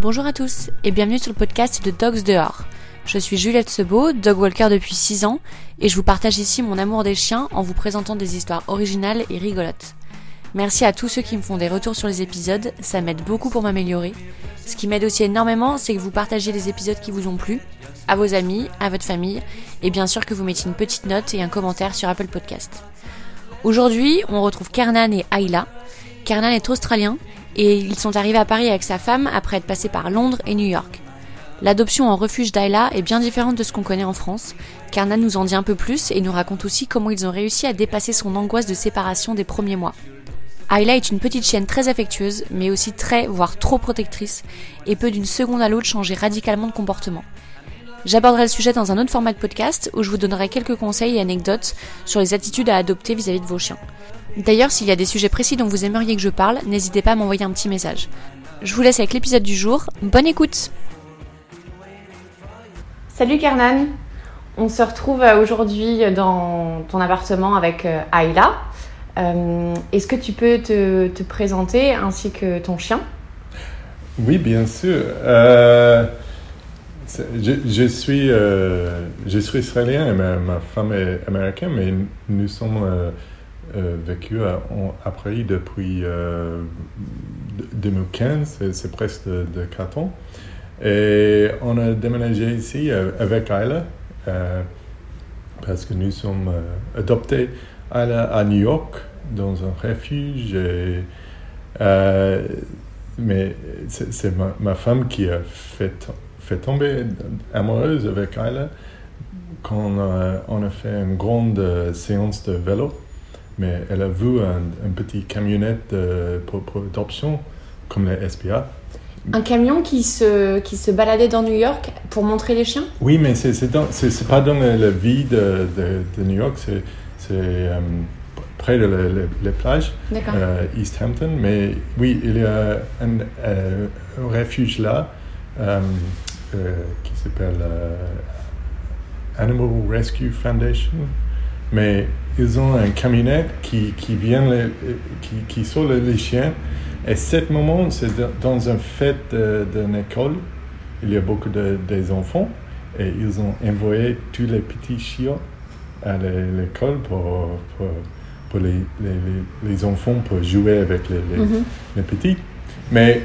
Bonjour à tous et bienvenue sur le podcast de Dogs Dehors. Je suis Juliette Sebeau, dog walker depuis 6 ans et je vous partage ici mon amour des chiens en vous présentant des histoires originales et rigolotes. Merci à tous ceux qui me font des retours sur les épisodes, ça m'aide beaucoup pour m'améliorer. Ce qui m'aide aussi énormément, c'est que vous partagez les épisodes qui vous ont plu, à vos amis, à votre famille, et bien sûr que vous mettiez une petite note et un commentaire sur Apple Podcast. Aujourd'hui, on retrouve Kernan et Ayla. Kernan est australien et ils sont arrivés à Paris avec sa femme après être passés par Londres et New York. L'adoption en refuge d'Ayla est bien différente de ce qu'on connaît en France. Kernan nous en dit un peu plus et nous raconte aussi comment ils ont réussi à dépasser son angoisse de séparation des premiers mois. Ayla est une petite chienne très affectueuse, mais aussi très, voire trop protectrice, et peut d'une seconde à l'autre changer radicalement de comportement. J'aborderai le sujet dans un autre format de podcast où je vous donnerai quelques conseils et anecdotes sur les attitudes à adopter vis-à-vis de vos chiens. D'ailleurs, s'il y a des sujets précis dont vous aimeriez que je parle, n'hésitez pas à m'envoyer un petit message. Je vous laisse avec l'épisode du jour. Bonne écoute Salut Kernan On se retrouve aujourd'hui dans ton appartement avec euh, Ayla. Euh, Est-ce que tu peux te, te, présenter ainsi que ton chien? Oui, bien sûr. Euh, je, suis, euh, je suis israélien et ma, femme est américaine, mais nous sommes euh, euh, vécus à, Paris depuis 2015, c'est presque de, de 4 ans. Et on a déménagé ici avec Ayla parce que nous sommes adoptés à New York dans un refuge. Euh, mais c'est ma, ma, femme qui a fait, fait tomber amoureuse avec Ayla quand on a, on a fait une grande séance de vélo. Mais elle a vu un, un petit camionnette pour adoption, comme les SPA. Un camion qui se, qui se baladait dans New York pour montrer les chiens? Oui, mais c'est pas dans la vie de, de, de New York, c'est euh, près de la, la, les plages, euh, East Hampton. Mais oui, il y a un, euh, un refuge là euh, qui s'appelle Animal Rescue Foundation. Mais ils ont un camionnette qui, qui vient, les, qui, qui sauve les chiens. Et cet moment, c'est dans une fête d'une école. Il y a beaucoup de, des enfants. Et ils ont envoyé tous les petits chiens à l'école pour, pour pour les, les, les, enfants pour jouer avec les, les, mm -hmm. les petits. Mais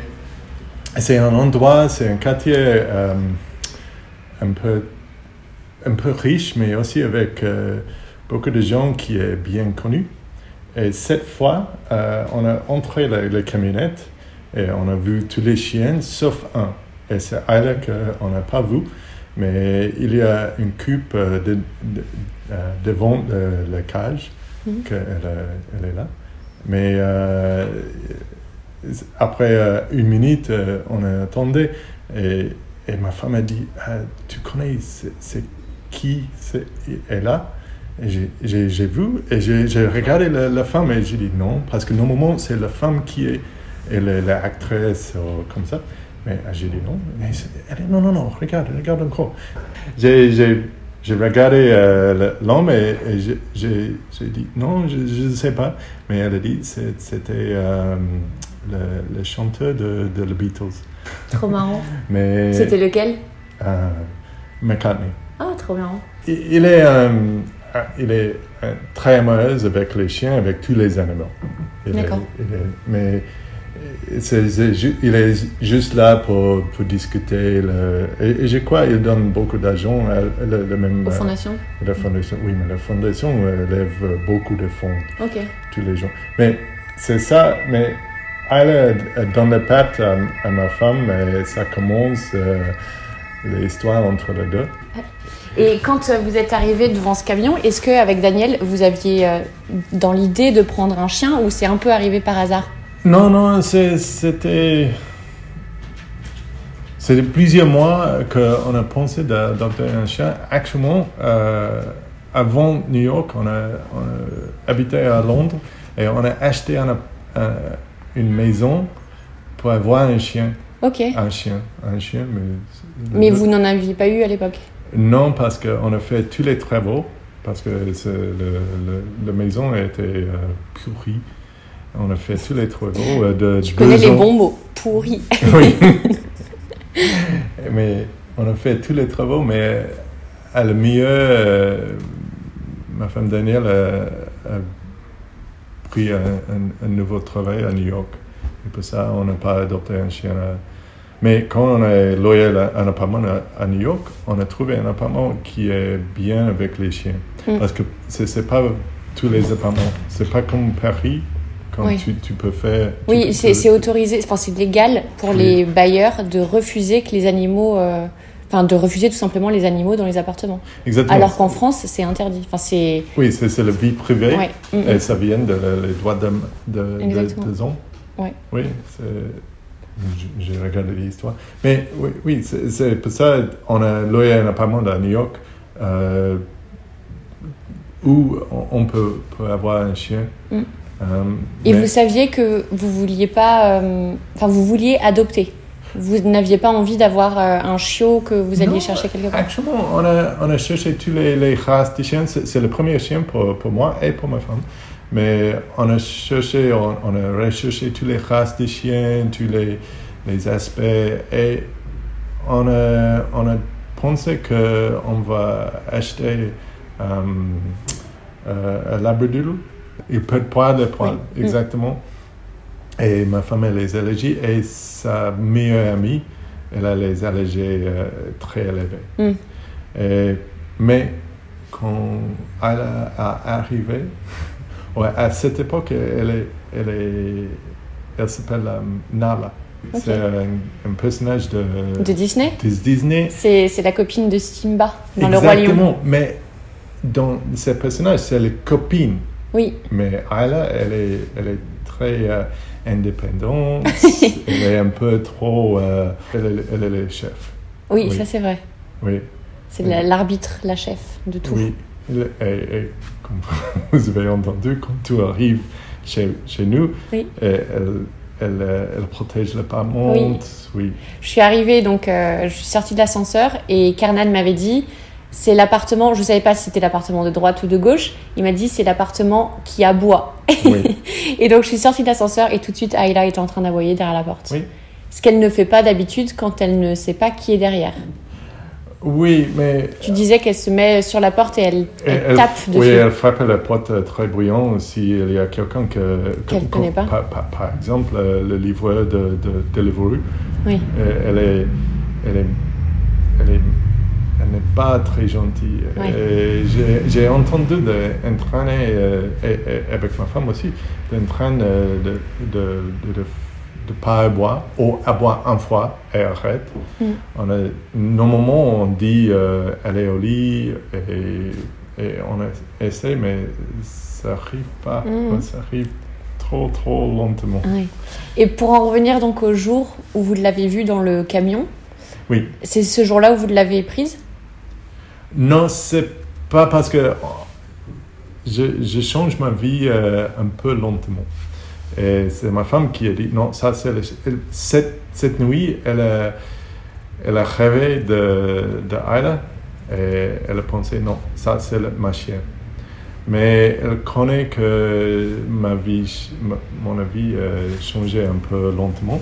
c'est un endroit, c'est un quartier euh, un, peu, un peu riche, mais aussi avec euh, beaucoup de gens qui est bien connus. Et cette fois, euh, on a entré la, la, camionnette et on a vu tous les chiens sauf un. Et c'est Ayla qu'on n'a pas vu, mais il y a une coupe de, de, devant la cage qu'elle elle est là. Mais après euh, une minute, euh, on attendait et, et, ma femme a dit ah, Tu connais, c'est qui est là et j'ai vu et j'ai regardé la, femme et j'ai dit non, parce que normalement c'est la femme qui est, l'actrice comme ça. Mais j'ai dit non. Elle dit non, non, non, regarde, regarde encore. J'ai regardé euh, l'homme et, j'ai dit non, je ne sais pas. Mais elle a dit c'était le, le, chanteur de, de The Beatles. Trop marrant. mais C'était lequel? Euh, McCartney. Ah, trop marrant. Il, il est, euh, il est euh, très amoureux avec les chiens, avec tous les animaux. D'accord. Mais c'est, il est juste là pour, pour discuter. Le, et, et, je crois qu'il donne beaucoup d'argent à, la, la même. Aux fondations la fondation, oui, mais la fondation lève beaucoup de fonds okay. tous les jours. Mais c'est ça, mais elle donne les pattes à, à, ma femme et ça commence euh, l'histoire entre les deux. Et quand vous êtes arrivé devant ce camion, est-ce qu'avec Daniel, vous aviez euh, dans l'idée de prendre un chien ou c'est un peu arrivé par hasard? Non, non, c'était. C'était plusieurs mois qu'on a pensé d'adopter un chien. Actuellement, euh, avant New York, on a, on a, habité à Londres et on a acheté un, un, une maison pour avoir un chien. Ok. Un chien, un chien. Mais, mais vous n'en aviez pas eu à l'époque? Non, parce qu'on a fait tous les travaux, parce que le, le, la maison était euh, pourrie. On a fait tous les travaux de Tu connais les bons mots, pourri. Oui. mais on a fait tous les travaux, mais à le mieux, euh, ma femme Danielle a, a pris un, un- un nouveau travail à New York. Et pour ça, on n'a pas adopté un chien. à- Mais quand on a loué la- un appartement à, à New York, on a trouvé un appartement qui est bien avec les chiens. Mm. Parce que c'est c'est pas tous les appartements. C'est pas comme Paris, quand Oui. tu, tu peux faire. tu Oui, c'est c'est autorisé, enfin c'est légal pour Oui. les bailleurs de refuser que les animaux, euh, enfin de refuser tout simplement les animaux dans les appartements. Exactement. Alors qu'en France, c'est interdit. Enfin c'est, Oui, c'est la vie privée. ouais. Mm, mm. Et ça vient de le- les droits de, de, des hommes. Ouais. Oui, j'ai regardé l'histoire. Mais oui, oui c'est pour ça on a loué un appartement à New York euh, où on- peut, peut avoir un chien. Mm. Euh, Et mais- vous saviez que vous vouliez pas, euh, enfin vous vouliez adopter? Vous n'aviez pas envie d'avoir euh, un chiot que vous alliez Non, chercher quelque part? Actuellement, on a, on a cherché tous les, les races de chiens. C'est le premier chien pour, pour moi et pour ma femme. Mais on a cherché, on, on a recherché toutes les races de chiens, tous les, les aspects. Et on a, on a pensé qu'on va acheter euh, euh, un labradoodle. Il peut pas le poil, Oui. exactement. Et ma femme a les allergies et sa meilleure amie, elle a les allergies euh, très élevées. Mm. Et- mais quand elle a, arrivé, ouais, à cette époque, elle est, elle est, elle s'appelle euh, Nala. C'est un, un personnage de, De Disney? de Disney. C'est c'est la copine de Simba dans le Roi Lion. Exactement, mais dans ce personnage, c'est la copine. Oui, Mais Ayla, elle est, elle est très euh, indépendante, elle est un peu trop... euh, elle, est, elle est le chef, oui, Oui. ça c'est vrai. oui. C'est la- l'arbitre, la chef de tout. Oui, et, et comme vous avez entendu, quand tout arrive chez, chez nous, Oui. euh, elle, elle, euh, elle protège le pas. Oui. Je suis arrivée, donc je suis sortie de l'ascenseur et Carnan m'avait dit c'est l'appartement, je ne savais pas si c'était l'appartement de droite ou de gauche, il m'a dit c'est l'appartement qui aboie. Oui. et donc je suis sortie de l'ascenseur et tout de suite Ayla était en train d'aboyer derrière la porte. Oui. Ce qu'elle ne fait pas d'habitude quand elle ne sait pas qui est derrière. oui, mais Tu disais qu'elle se met sur la porte et elle, elle elle, tape dessus. oui, elle frappe la porte euh, très bruyant s'il y a quelqu'un que, Qu'elle que- connaît pas. Par, par- par exemple, euh, le livreur de, de Deliveroo. Oui. Euh, elle est, elle est, elle est, elle n'est pas très gentille. Ouais. J'ai entendu d'entraîner, euh, avec ma femme aussi, d'entraîner euh, de, de, de, de, de pas boire, ou à boire une fois et arrête. Mm. On a, normalement, on dit euh, est au lit et, et on essaie, mais ça n'arrive pas. Mm. Ça arrive trop, trop lentement. Oui. Et pour en revenir donc au jour où vous l'avez vue dans le camion, Oui. c'est ce jour-là où vous l'avez prise? Non, c'est pas parce que je, change ma vie euh, un peu lentement. Et c'est ma femme qui a dit non, ça c'est le- cette, cette nuit, elle a, elle a rêvé de, de Ayla et elle a pensé non, ça c'est ma chienne. Mais elle connaît que ma vie, ma- mon avis euh, changeait un peu lentement.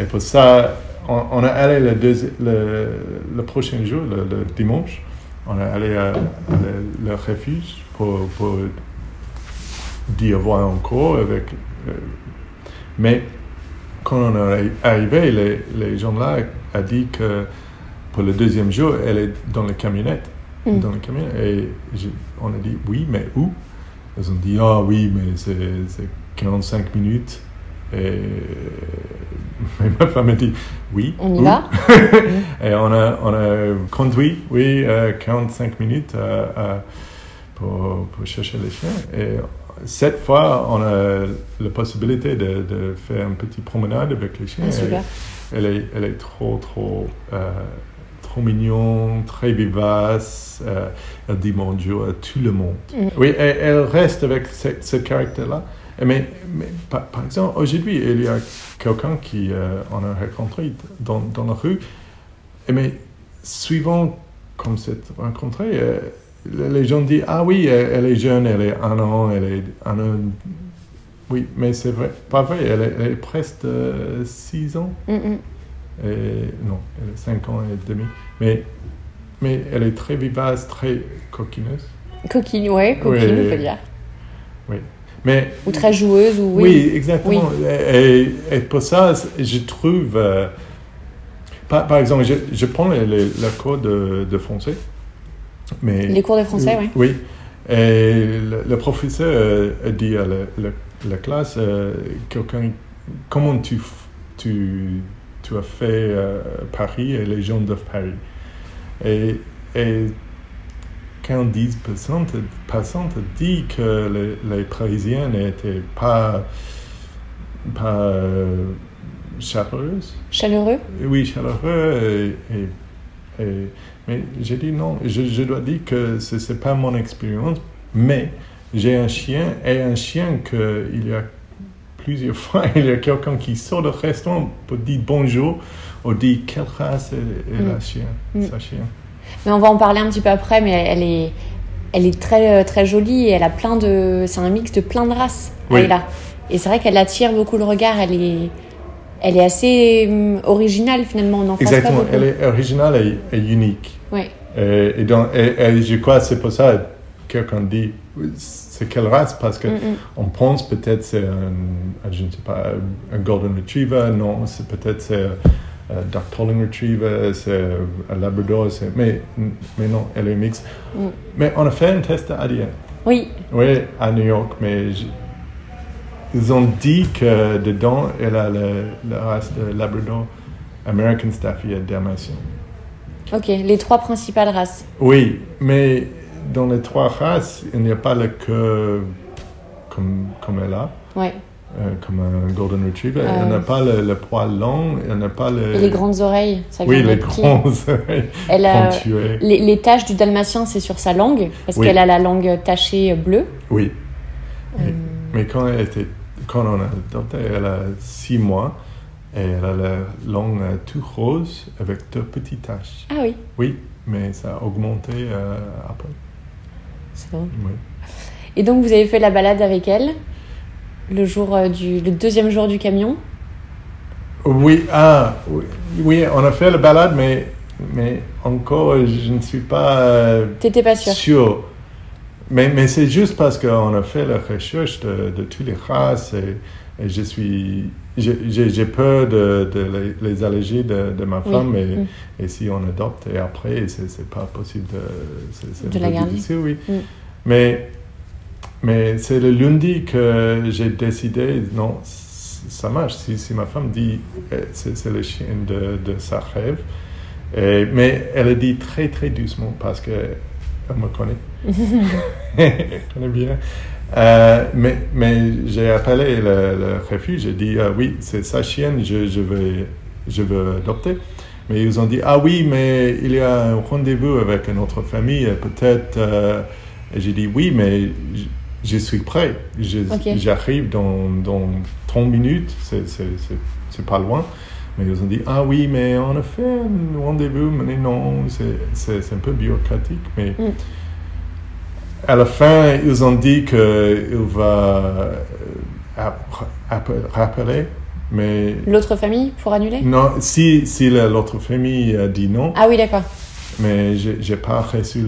Et pour ça, on, on est allé le, le, prochain jour, le dimanche, on est allé à, à le, le refuge pour, pour dire voir encore avec. euh, mais quand on est arrivé, les, les gens là ont dit que pour le deuxième jour, elle est dans la camionnette. Mm. Dans la camionnette. Et je- on a dit oui, mais où? Ils ont dit ah oui, mais c'est c'est 45 minutes. Et mais ma femme a dit oui. On y va? Et on a, on a conduit, oui, euh, 45 minutes euh, euh, pour, pour chercher les chiens. Et cette fois, on a la possibilité de, de faire une petite promenade avec les chiens. Ah. Elle, est, elle est trop, trop, euh, trop mignon, très vivace. euh, elle dit bonjour à tout le monde. Mm. Oui, et elle reste avec ce, ce caractère-là. Mais, mais par, par exemple, aujourd'hui, il y a quelqu'un qui euh, on a rencontré dans, dans la rue. Mais suivant comme cette rencontre, euh, les gens disent Ah oui, elle, est jeune, elle est un an, elle est un an. Oui, mais c'est vrai, pas vrai, elle est, elle est presque euh, six ans. Mm, mm. Et, non, elle a 5 ans et demi. Mais, mais elle est très vivace, très coquineuse. Coquine, ouais, coquine, Oui. on peut dire. Oui. Mais Ou très joueuse, ou Oui, exactement. Oui. Et, et pour ça, je trouve. euh, par, par exemple, je, je prends le, le- le cours de, de français. Mais, Les cours de français, oui. Oui. Et le, le professeur euh, a dit à la, la- la classe euh, quelqu'un, comment tu, tu, tu as fait euh, Paris et les gens de Paris? Et, et quand 10% passant dit que les, les Parisiens n'étaient pas, pas euh, chaleureuses. Chaleureux? Oui, chaleureux. Et, et- et- mais j'ai dit non, je, je dois dire que ce n'est pas mon expérience, mais j'ai un chien et un chien qu'il y a plusieurs fois, il y a quelqu'un qui sort du restaurant pour dire bonjour ou dire quelle race est, est la Mm. chien, Mm. sa chien. Mais on va en parler un petit peu après, mais elle est, elle est très, euh, très jolie et elle a plein de. C'est un mix de plein de races, Oui. Ayla. Et c'est vrai qu'elle attire beaucoup le regard. Elle est, elle est assez hum, originale finalement. On en pas Exactement, elle est originale et, et unique. Ouais. Et, et, donc, et, je crois que c'est pour ça que quelqu'un dit c'est quelle race parce que Mm, mm. on pense peut-être c'est un, je ne sais pas un golden retriever non c'est peut-être c'est dark tolling retriever c'est un labrador c'est mais mais non elle est mixte Mm. mais on a fait un test ADN Oui, oui à New York mais ils ont dit que dedans elle a le, la race de labrador American Staffy et Dalmatien ok. Les trois principales races. Oui, mais dans les trois races, il n'y a pas le queue comme, comme elle a, Ouais. Euh, comme un Golden Retriever. Euh. Elle n'a pas le, le poil long, elle n'a pas le... Et les grandes oreilles. Ça Oui, les grands oreilles Elle a, les, les taches du dalmatien, c'est sur sa langue, parce Oui. qu'elle a la langue tachée bleue. Oui, Euh, mais quand, elle était, quand on a adopté, elle a six mois et elle a la langue tout rose avec deux petites taches. Ah oui, Oui, mais ça a augmenté euh, après. c'est drôle. Oui. Et donc vous avez fait la balade avec elle le jour euh, du le deuxième jour du camion. Oui, ah, oui, oui, on a fait la balade, mais, mais encore, je ne suis pas euh, T'étais pas sûr. Mais, mais c'est juste parce qu'on a fait la recherche de, de toutes les races et, et je suis, j'ai- peur de, de les, les allergies de, de ma Oui, femme et, mm. et si on adopte et après, c'est pas possible de, c'est- la garder. oui. Mm. Mais, mais c'est le lundi que j'ai décidé, non, ça marche. Si, si ma femme dit, euh, c'est le chien de, de sa rêve, Et- mais elle a dit très très doucement parce qu'elle me connaît. elle connaît bien. Euh, mais mais j'ai appelé le, le refuge, j'ai dit, ah oui, c'est sa chienne, je, je, veux, je veux adopter. Mais ils ont dit, ah oui, mais il y a un rendez-vous avec une autre famille, euh, peut-être. euh, et j'ai dit, oui, mais je, suis prêt. J'arrive dans, dans 30 minutes, c'est- pas loin. Mais ils ont dit, ah oui, mais on a fait un rendez-vous, mais non, c'est- un peu bureaucratique. Mais Mm. à la fin, ils ont dit qu'il va euh, app- app- rappeler, mais L'autre famille pour annuler? Non, si, si la- l'autre famille a dit non, Ah oui, d'accord. Mais je n'ai pas reçu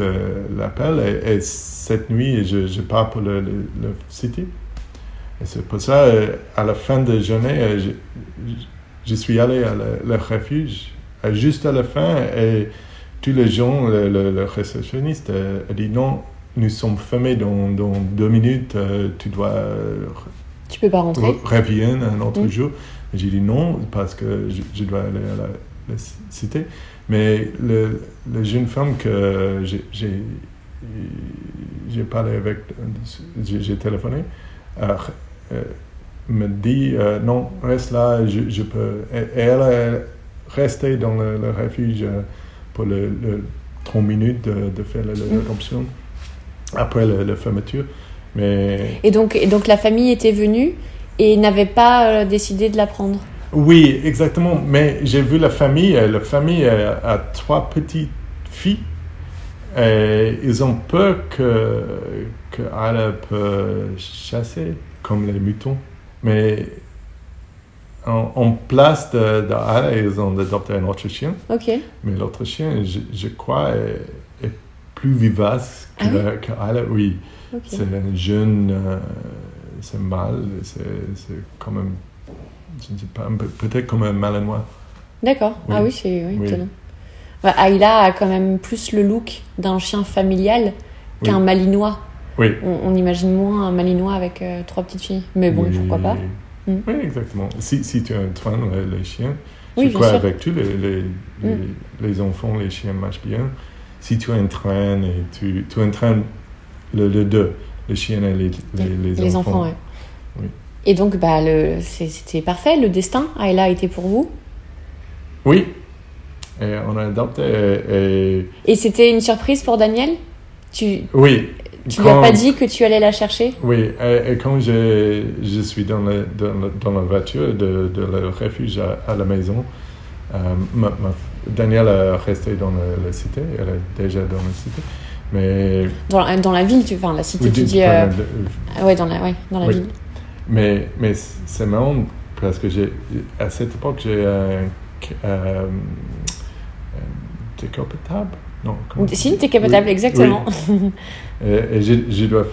l'appel et, et cette nuit, je, je pars pour le, le, le city. Et c'est pour ça, euh, à la fin de journée, euh, je, je suis allé à le, le refuge, euh, juste à la fin, et tous les gens, le, le- réceptionniste a dit non, nous sommes fermés dans, dans deux minutes, tu dois Tu peux pas rentrer? re- revienne un autre jour. J'ai dit non parce que je, je dois aller à la, la cité. Mais le, la jeune femme que j'ai- parlé avec, j'ai téléphoné, euh, euh, me dit euh, non, reste là, je, je peux. Et, et elle est restée dans le, le refuge pour le, le 30 minutes de, de faire la- Mm. l'adoption après la, fermeture. Mais Et donc, et donc la famille était venue et n'avait pas décidé de la prendre? Oui, exactement. Mais j'ai vu la famille. euh, La famille a, a trois petites filles. Et ils ont peur que, que Ala peut chasser comme les moutons. Mais en, en place de, de Ala, ils ont adopté un autre chien. Ok. Mais l'autre chien, je, je crois, est, est plus vivace que, Ah oui? que Ala. Oui, c'est un jeune, euh, c'est mâle, c'est c'est comme un, je ne sais pas, peut-être comme un malinois. D'accord. Oui. Ah oui, c'est oui, Oui. étonnant. Bah, Ayla a quand même plus le look d'un chien familial qu'un malinois. Oui. On, on imagine moins un malinois avec euh, trois petites filles. Mais bon, pourquoi pas. Mm. Oui, exactement. Si, si tu entraînes les, les chiens, je crois sûr. avec tous les, les, les, Mm. les enfants, les chiens marchent bien. Si tu entraînes et tu, tu entraînes le, le deux, les chiens et les, les, Les, enfants, ouais. Et donc, bah, c'était parfait. Le destin, Ayla, était pour vous? Oui. Et on a adopté et, et- Et c'était une surprise pour Daniel? Tu, oui. tu lui as pas dit que tu allais la chercher? Oui, et, et quand je, je suis dans, le, dans, le- dans la voiture de, de le refuge à, à la maison, euh, ma, ma- Danielle est restée dans la, la cité, elle est déjà dans la cité, mais... dans, la- dans la ville, tu, enfin la cité, Oui, tu dis. euh, de- ah ouais, dans la, ouais, dans la Oui. ville. Mais, mais c'est marrant parce que j'ai, à cette époque, j'ai un euh, euh, décapotable. Non, comment- Si, capable, Oui, exactement. oui. Et, et je, je dois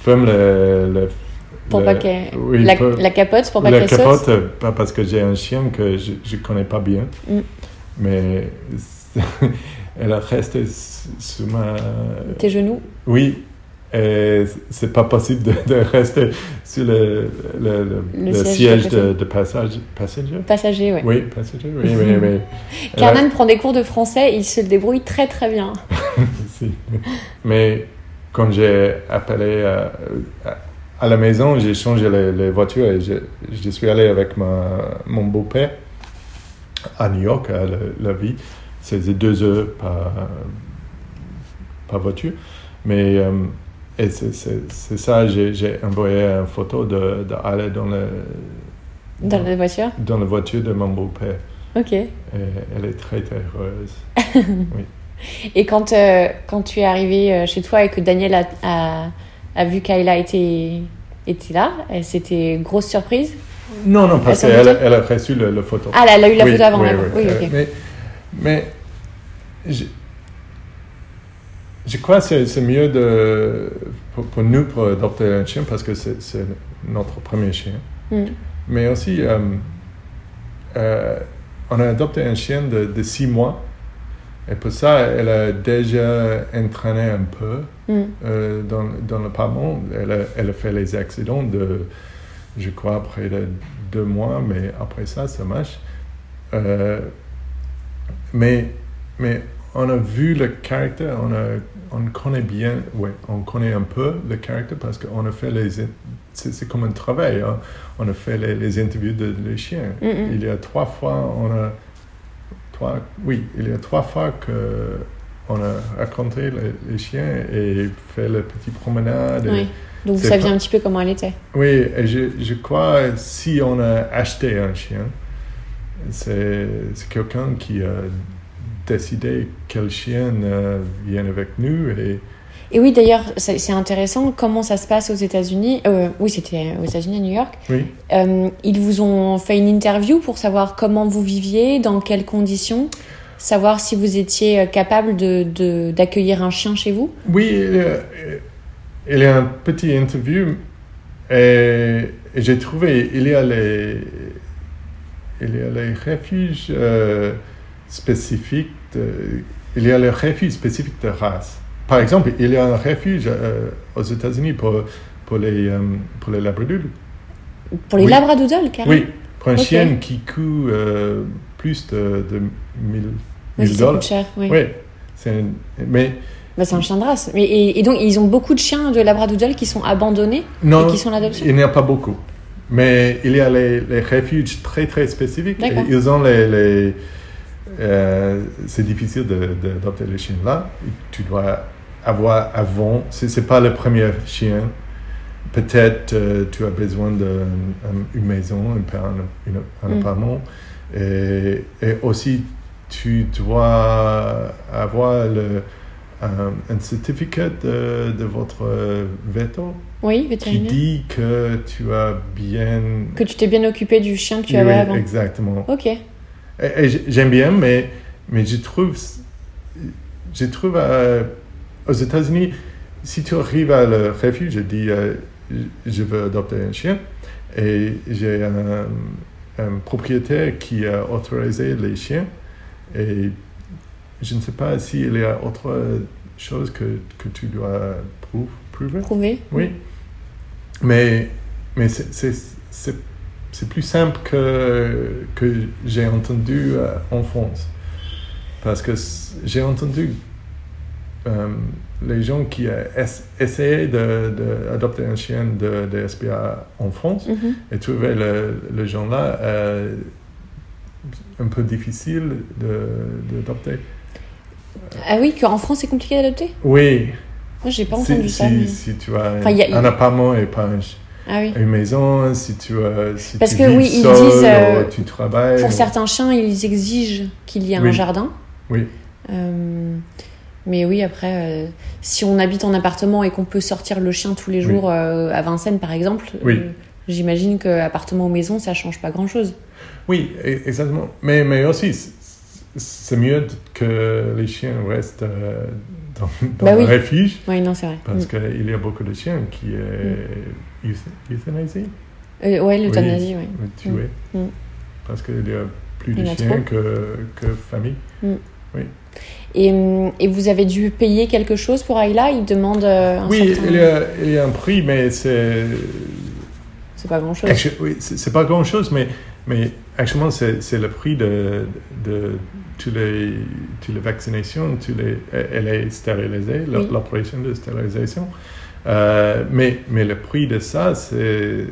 fermer le, le- pour le- pas qu'elle. oui, la, pour- la capote, pour pas la qu'elle capote, saute. euh, pas parce que j'ai un chien que je ne connais pas bien, Mm. mais elle a resté sur ma... Tes genoux? Oui, et c'est pas possible de, de rester sur le, le, le- Le le siège de, passage, passager? Passager, ouais. Oui, passager, oui, oui, oui. Carnan prend des cours de français, il se débrouille très très bien. Si. Mais quand j'ai appelé à, à- à la maison, j'ai changé les, les voitures et je, je suis allé avec ma, mon beau-père à New York, à la, la vie. C'était deux heures par, par voiture. Mais euh, et c'est, ça, j'ai, envoyé une photo de, de aller dans, le, Dans la voiture? dans la voiture de mon beau-père. Ok. Et elle est très, très heureuse. Et quand, euh, quand tu es arrivé euh, chez toi et que Daniel a, a, a vu qu'Ayla était, était là, c'était grosse surprise? Non, non, parce qu'elle elle a reçu le photo. Ah, elle a eu la Oui, photo avant. oui, oui. Oui, mais je, crois que c'est mieux de, pour, pour nous pour adopter un chien parce que c'est notre premier chien. Mm. Mais aussi, euh, euh, on a adopté un chien de, de six mois. Et pour ça, elle a déjà entraîné un peu Mm. euh, dans, dans le Parlement. Elle a, elle a fait les accidents de, je crois, près de deux mois, mais après ça, ça marche. Mais, mais on a vu le caractère, on, a, on connaît bien, ouais, on connaît un peu le caractère parce qu'on a fait les. C'est comme un travail, hein. on a fait les, les interviews de, les chiens. Mm. Il y a trois fois, on a. Trois, oui, il y a trois fois que on a raconté les, les chiens et fait la petite promenade. Oui. Donc vous saviez pas- un petit peu comment elle était. oui, et je, je crois si on a acheté un chien, c'est c'est quelqu'un qui a décidé quel chien euh, vient avec nous et Et oui, d'ailleurs, c'est intéressant comment ça se passe aux États-Unis. Euh, oui, c'était aux États-Unis, à New York. oui, Euh, ils vous ont fait une interview pour savoir comment vous viviez, dans quelles conditions, savoir si vous étiez euh, capable de- de- d'accueillir un chien chez vous? oui, il y a, il y a un petit interview et, et j'ai trouvé il y a les il y a les refuges euh, spécifiques, de- il y a les refuges spécifiques de race. Par exemple, il y a un refuge euh, aux États-Unis pour, pour, les, euh, pour les labradoodles. Pour les Oui. labradoodles, carrément. Oui, pour un chien qui coûte euh, plus de, de 1000 Oui, 1000 ça dollars. cher. Oui. Oui, c'est un- mais Bah, c'est un chien de race. Mais, et, et donc, ils ont beaucoup de chiens de labradoodle qui sont abandonnés non, et qui sont l'adoption. il n'y a pas beaucoup. Mais il y a les, les refuges très très spécifiques. Ils ont les. les euh, c'est difficile d'adopter les chiens là. Tu dois avoir avant. C'est c'est pas le premier chien. Peut-être euh, tu as besoin d'une maison, un, un, un Mm. appartement. Et, et aussi, tu dois avoir le, un, un certificat de, de votre veto Oui, qui dit que tu as bien... Que tu t'es bien occupé du chien que tu Oui, avais avant. Exactement. Ok. Et, et j- j'aime bien, mais, mais je trouve, je trouve euh, aux États-Unis, si tu arrives à le refuge et dis euh, je veux adopter un chien, et j'ai un, un propriétaire qui a autorisé les chiens, et je ne sais pas s'il y a autre chose que, que tu dois prou- prouver. Prouvé. Oui. Mais, mais c'est- c'est plus simple que, que j'ai entendu euh, en France. Parce que j'ai entendu euh, les gens qui ont es- essayé d'adopter un chien de, de SPA en France Mhm. et trouvaient le, le gens-là euh, un peu difficile d'adopter. Ah oui, qu'en France c'est compliqué d'adopter? Oui, Moi j'ai pas si, entendu ça. si- mais- si tu as a- un appartement et pas un, ch- Ah oui. une maison, si tu, euh, si Parce tu que vis oui, ils seul, disent, euh, tu travailles. Pour ou- certains chiens, ils exigent qu'il y ait un jardin. Oui. Euh, mais oui, après, euh, si on habite en appartement et qu'on peut sortir le chien tous les jours à Vincennes, par exemple, j'imagine que appartement ou maison, ça change pas grand-chose. Oui, e- exactement. Mais, mais aussi, c'est mieux que les chiens restent dans, dans Bah le oui. refuge, Oui, non, c'est vrai. parce Mm. qu'il y a beaucoup de chiens qui est euth- euthanasiés, Euh, ouais, l'euthanasie, oui. tués, Mm. parce qu'il y a plus de chiens que, que famille. Et, hum, et vous avez dû payer quelque chose pour Ayla? Il demande euh, un Oui, certain... il y, a, il y a un prix, mais c'est C'est pas grand-chose. Actu- Oui, c'est pas grand chose, mais, mais actuellement, c'est le prix de, de toutes les, toutes les vaccinations. Tous les, elle est stérilisée, Oui. l'opération de stérilisation. Euh, mais, mais le prix de ça, c'est,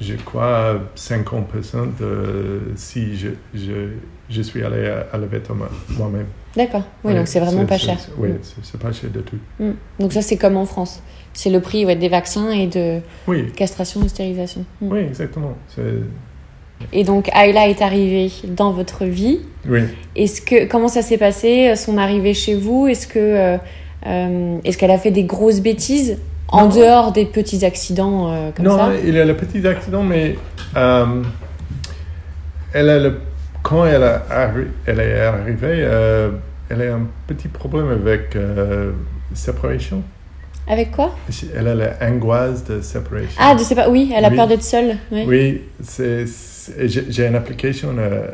je crois, 50% de si je, je, je suis allé à, à la moi-même. D'accord. Oui, Ouais, donc c'est vraiment pas cher. Oui, Mm. c'est pas cher du tout. Mm. Donc ça, c'est comme en France. C'est le prix ouais, des vaccins et de Oui, castration ou stérilisation. Mm. oui, exactement. Et donc Ayla est arrivée dans votre vie. Oui. Est-ce que comment ça s'est passé son arrivée chez vous? Est-ce que euh, euh, est-ce qu'elle a fait des grosses bêtises en Non. dehors des petits accidents euh, comme non, ça il y a le petit accident, mais euh, elle a le, quand elle, a elle est arrivée, elle a un petit problème avec séparation. Avec quoi? Elle a l'angoisse de séparation. Ah, je sais pas. Oui, elle a Oui. peur d'être seule. Oui, c'est, c'est- j'ai j'ai une application euh,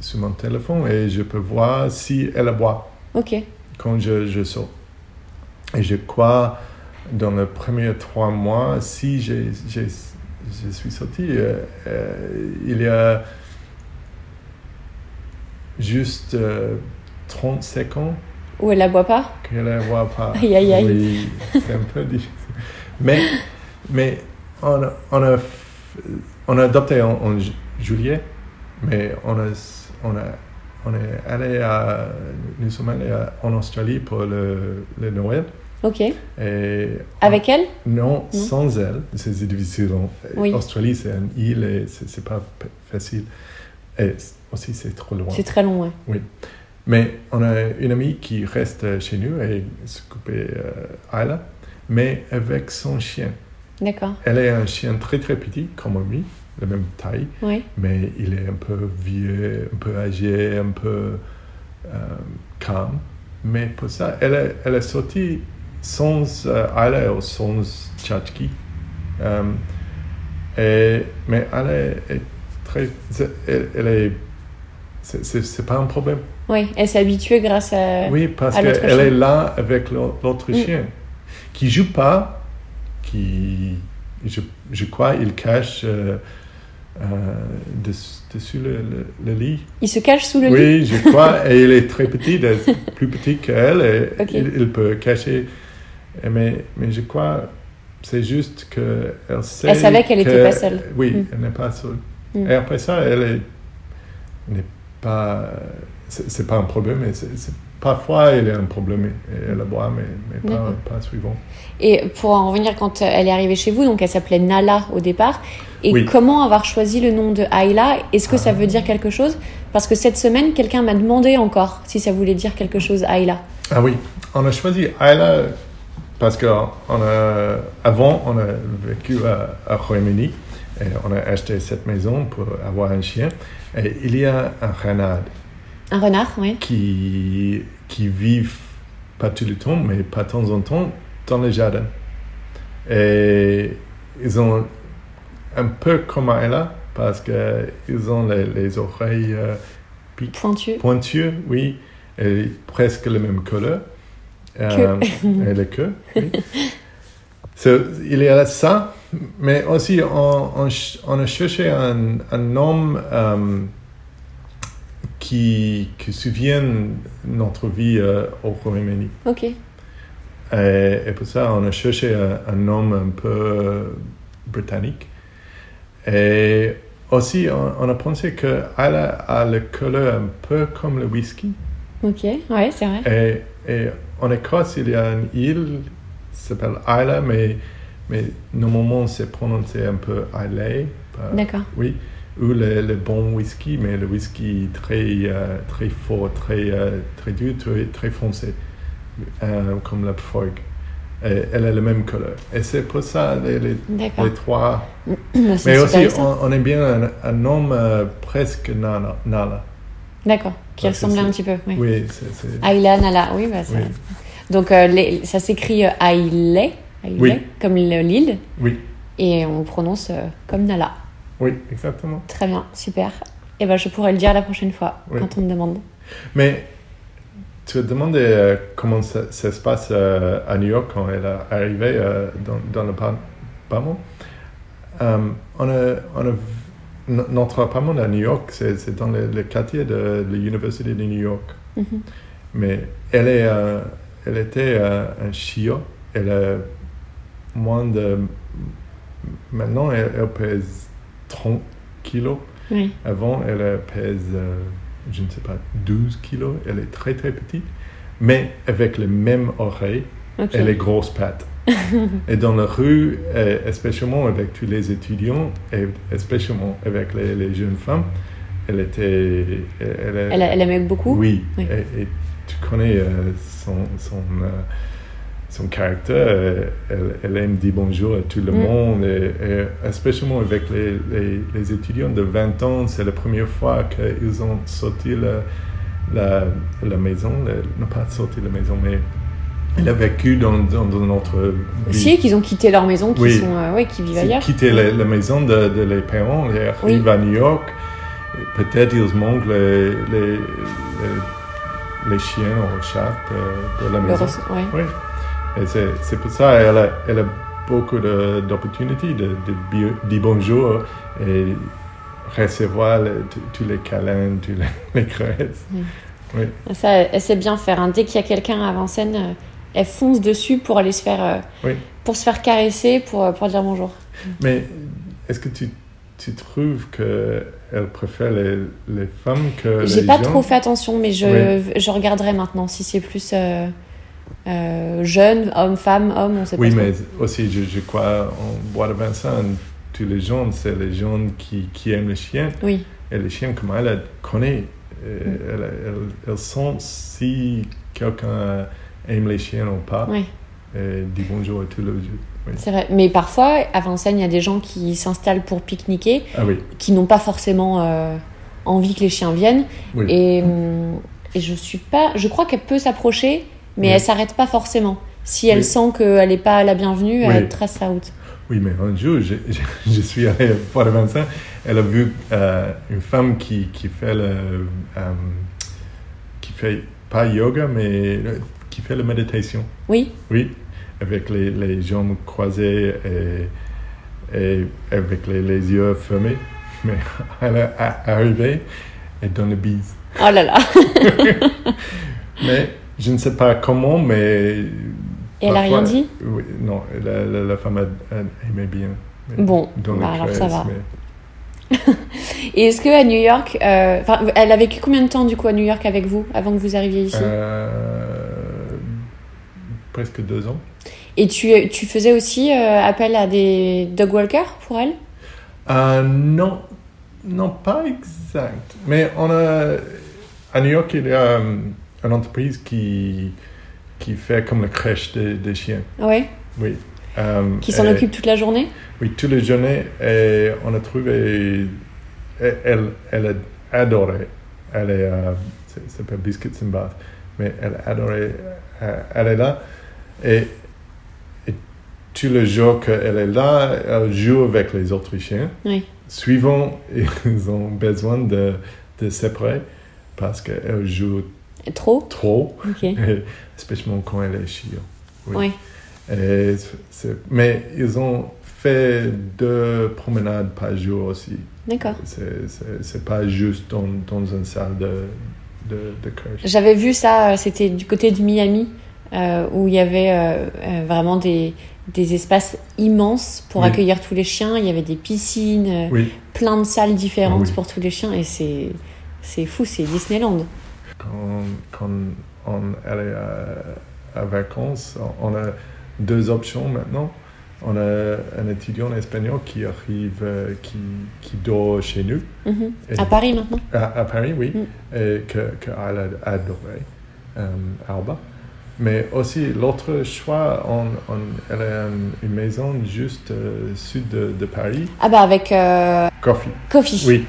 sur mon téléphone et je peux voir si elle boit Ok. Quand je, je sors. Et je crois, dans les premiers trois mois, si j'ai, j'ai- je suis sorti, euh, euh, il y a juste euh, 30 secondes Ou elle la boit pas? Qu'elle ne voit pas. Aïe, aïe, aïe. Oui, c'est un peu difficile. Mais, mais on, a, on, a, f- on a adopté en, en ju- juillet, mais on, a, on, a, on est allé à, nous sommes allés à- en Australie pour le, le Noël. Ok. Et Avec elle? Non, sans elle, c'est difficile. Oui. Australie, c'est une île et c'est pas facile. Et aussi, c'est trop loin. C'est très long, ouais. Mais on a une amie qui reste chez nous et s'occuper euh, Ayla, mais avec son chien. D'accord. Elle est un chien très très petit, comme lui, de même taille, Ouais. mais il est un peu vieux, un peu âgé, un peu euh, calme. Mais pour ça, elle est, elle est sortie sans euh, Ayla ou sans Tchatchki. Euh, et, mais elle est, est très. c'est- Elle, elle est. C'est pas un problème. Oui, elle s'est habituée grâce à. Oui, parce qu'elle est là avec l'au- l'autre Mm. chien, qui joue pas, qui, je, je crois, il cache euh, euh, dessus, dessus le, le- le lit. Il se cache sous le lit Oui, je crois, et il est très petit, il est plus petit qu'elle, et il, il peut cacher. Mais, mais je crois, c'est juste qu'elle sait. Elle savait qu'elle que- était pas seule. Oui, Mm. elle n'est pas seule. Mm. Et après ça, elle est- n'est pas. C'est pas un problème, mais c'est parfois, y a un problème. Elle la boit, mais, mais pas, pas suivant. Et pour en revenir, quand elle est arrivée chez vous, donc elle s'appelait Nala au départ. Et Oui. comment avoir choisi le nom de Ayla? Est-ce que ça veut dire quelque chose? Parce que cette semaine, quelqu'un m'a demandé encore si ça voulait dire quelque chose, Ayla. Ah oui, on a choisi Ayla parce que on a, avant, on a vécu à, à Royaume-Uni et on a acheté cette maison pour avoir un chien. Et il y a un renard Un renard, oui. qui, qui vit pas tout le temps, mais pas de temps en temps, dans le jardin. Et ils ont un peu comme Ayla parce qu'ils ont les, les oreilles euh, pi- Pointu. pointueux, oui, et presque le même couleur. Euh, et le queue, oui. So, il y a ça, mais aussi on, on, a cherché un, un homme euh, qui, qui se souvienne de notre vie euh, au Royaume-Uni. Ok. Et, et pour ça, on a cherché un, un homme un peu euh, britannique. Et aussi, on, on a pensé que elle a, le couleur un peu comme le whisky. Ok, ouais, c'est vrai. Et, et en Écosse, il y a une île qui s'appelle Isla, mais, mais normalement, c'est prononcé un peu Islay. D'accord. Oui, ou le, le bon whisky, mais le whisky très, euh, très fort, très, euh, très dur, très, très foncé, euh, comme la. Et elle a le même couleur. Et c'est pour ça, les, les, D'accord. les trois. Mais aussi, on, on aime bien un, un homme presque Nala. D'accord. Qui c'est- un petit peu. Oui. Oui, c'est. Ayla, Nala. Oui, bah ça. Oui. Donc les- ça s'écrit Ailey, Oui. comme le- l'île, Oui, et on prononce comme Nala. Oui, exactement. Très bien, super. Et ben je pourrais le dire la prochaine fois Oui. quand on me demande. Mais tu as demandé euh, comment ça, ça se passe euh, à New York quand elle est arrivée euh, dans, dans le par- appartement. Euh, on a, on a, no- notre appartement à New York, c'est dans le, le quartier de l'Université de New York. Mhm. Mais elle, est, euh, elle était euh, un chiot. Elle a moins de... Maintenant, elle, elle pèse 30 kilos. Oui. Avant, elle euh, pèse, euh, je ne sais pas, 12 kilos. Elle est très très petite, mais avec les mêmes oreilles Ok. et les grosses pattes. et dans la rue, euh, especially avec tous les étudiants et especially avec les, les jeunes femmes, elle était... Elle, Elle, elle aimait beaucoup? Oui, Oui. Et, et tu connais euh, son, son, euh, son caractère. euh, Elle, elle aime dire bonjour à tout le Mm. monde, et, et especially avec les, les, les étudiants de 20 ans, c'est la première fois qu'ils ont sorti la, la, la maison, non pas sorti la maison, mais elle a vécu dans, dans, dans notre vie. Si, qu'ils ont quitté leur maison, qui Oui. sont, euh, ouais, qui vivent ailleurs. quitter la, la maison de, de les parents, ils Oui. arrivent à New York. Peut-être ils manquent les, les, les, les chiens ou chats de, de la maison. ressent- ouais. Oui. Et c'est, pour ça qu'elle a, elle a beaucoup d'opportunités de, dire bonjour et recevoir le- tous les câlins, tous les, les caresses. Oui. Ça, elle, sait bien faire. hein. Dès qu'il y a quelqu'un Vincennes, euh, elle fonce dessus pour aller se faire, euh, Oui. pour se faire caresser, pour, euh, pour dire bonjour. Mais est-ce que tu, tu trouves qu'elle préfère les, les femmes que les J'ai pas gens? trop fait attention, mais je, je regarderai maintenant si c'est plus euh, euh, jeune, homme, femme, homme, on sait Oui, pas. trop. mais aussi, je, je crois, en bois de Vincennes, tous les gens, c'est les gens qui, qui aiment les chiens. Oui, Et les chiens, comme elle, elle connaît. euh, Mm. Elle, elle, elle sent si quelqu'un aime les chiens ou pas. oui, Et dit bonjour à tous les oui. c'est vrai. Mais parfois, à Vincennes, il y a des gens qui s'installent pour pique-niquer, Ah oui, qui n'ont pas forcément euh, envie que les chiens viennent. oui. Et, hum, et je suis pas. Je crois qu'elle peut s'approcher, mais Oui. elle s'arrête pas forcément. Si elle Oui. sent qu'elle n'est pas la bienvenue, Oui. elle trace sa route. Oui, mais un jour, je, je, je suis allé à Vincennes, elle a vu euh, une femme qui, qui fait le. euh, qui fait pas yoga, mais qui fait la méditation. Oui, Oui, avec les, les jambes croisées et, et avec les, les yeux fermés. Mais elle est arrivée et donne le bise. oh là là. Mais je ne sais pas comment, mais. Et elle a rien dit Oui, non, la, la, la femme a, a aimé bien. Bon, dans bah alors ça va. mais- Et est-ce que à New York, euh, enfin, elle a vécu combien de temps du coup à New York avec vous avant que vous arriviez ici? Euh, presque deux ans. Et tu, tu faisais aussi euh, appel à des dog walkers pour elle? Euh, non, non, pas exact. Mais on a, à New York, il y a une entreprise qui, qui fait comme la crèche des, des chiens. Ouais? Oui. Euh, Qui s'en occupe toute la journée? Oui, tous les journées. Et on a trouvé. Elle, elle, a adoré. Elle est. Euh, ça s'appelle Biscuits and Bath. Mais elle a adoré. euh, elle est là. Et, et tous les jours qu'elle est là, elle joue avec les autres chiens. Oui. Suivant, ils ont besoin de, de séparer parce qu'elle joue Trop? Trop, Ok. et spécialement quand elle est chienne. Oui. Et c'est- mais ils ont fait deux promenades par jour aussi. D'accord. C'est- pas juste dans, dans une salle de, de, de crèche. J'avais vu ça, euh, c'était du côté de Miami, euh, où il y avait euh, euh, vraiment des, des espaces immenses pour Oui. accueillir tous les chiens. Il y avait des piscines, euh, Oui, plein de salles différentes Ah oui. pour tous les chiens, et c'est c'est fou, c'est Disneyland. Quand, quand on allait à, à vacances, on a deux options maintenant. On a un étudiant espagnol qui arrive, euh, qui, qui dort chez nous, Mhm. Et- À Paris maintenant? À, à Paris, oui, Mm. et que, que a adoré, euh, Alba. Mais aussi, l'autre choix, on, on, elle a une, une maison juste euh, sud de, de Paris, Ah bah avec euh, Coffee. Coffee. Oui,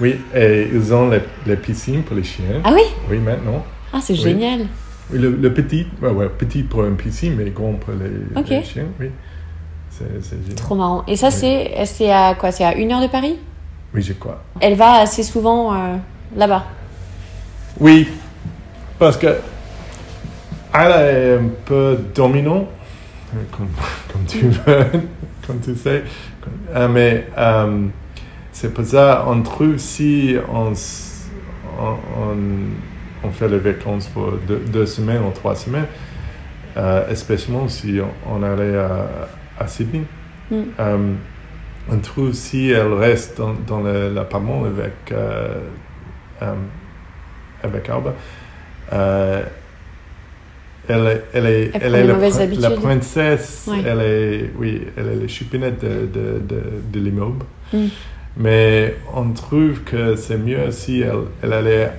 oui, et ils ont les, les piscines pour les chiens. Ah oui? Oui, maintenant. Ah c'est Oui. génial. Oui, le, le petit, ouais, ouais, petit pour une piscine, mais grand pour les, chiens, oui. C'est génial. Trop marrant. Et ça Oui. c'est à quoi? C'est à une heure de Paris? Oui, je crois. Elle va assez souvent euh, là-bas? Oui, parce que elle est un peu dominant, comme, comme tu veux, comme tu sais. Euh, mais euh, c'est pour ça on trouve si on, on, on- fait les vacances pour deux, deux semaines ou trois semaines, euh, especially si on, on allait à, à Sydney. Mm. Euh, on trouve si elle reste dans, dans l'appartement avec, euh, euh, avec Alba. euh, elle est, elle est, Elle est la, la princesse. Ouais. Elle est, oui, elle est de, de, de, de l'immeuble. Mm. Mais on trouve que c'est mieux si elle, elle allait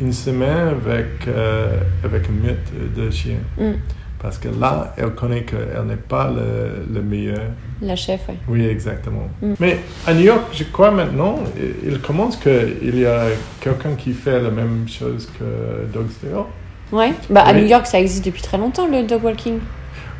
une semaine avec, euh, avec une meute de chien. Mm. Parce que là, elle connaît qu'elle n'est pas le, le meilleur. La chef, ouais. Oui, exactement. Mm. Mais à New York, je crois maintenant, il commence qu'il y a quelqu'un qui fait la même chose que Dogs Dale. Ouais. Bah à Oui. New York ça existe depuis très longtemps le dog walking.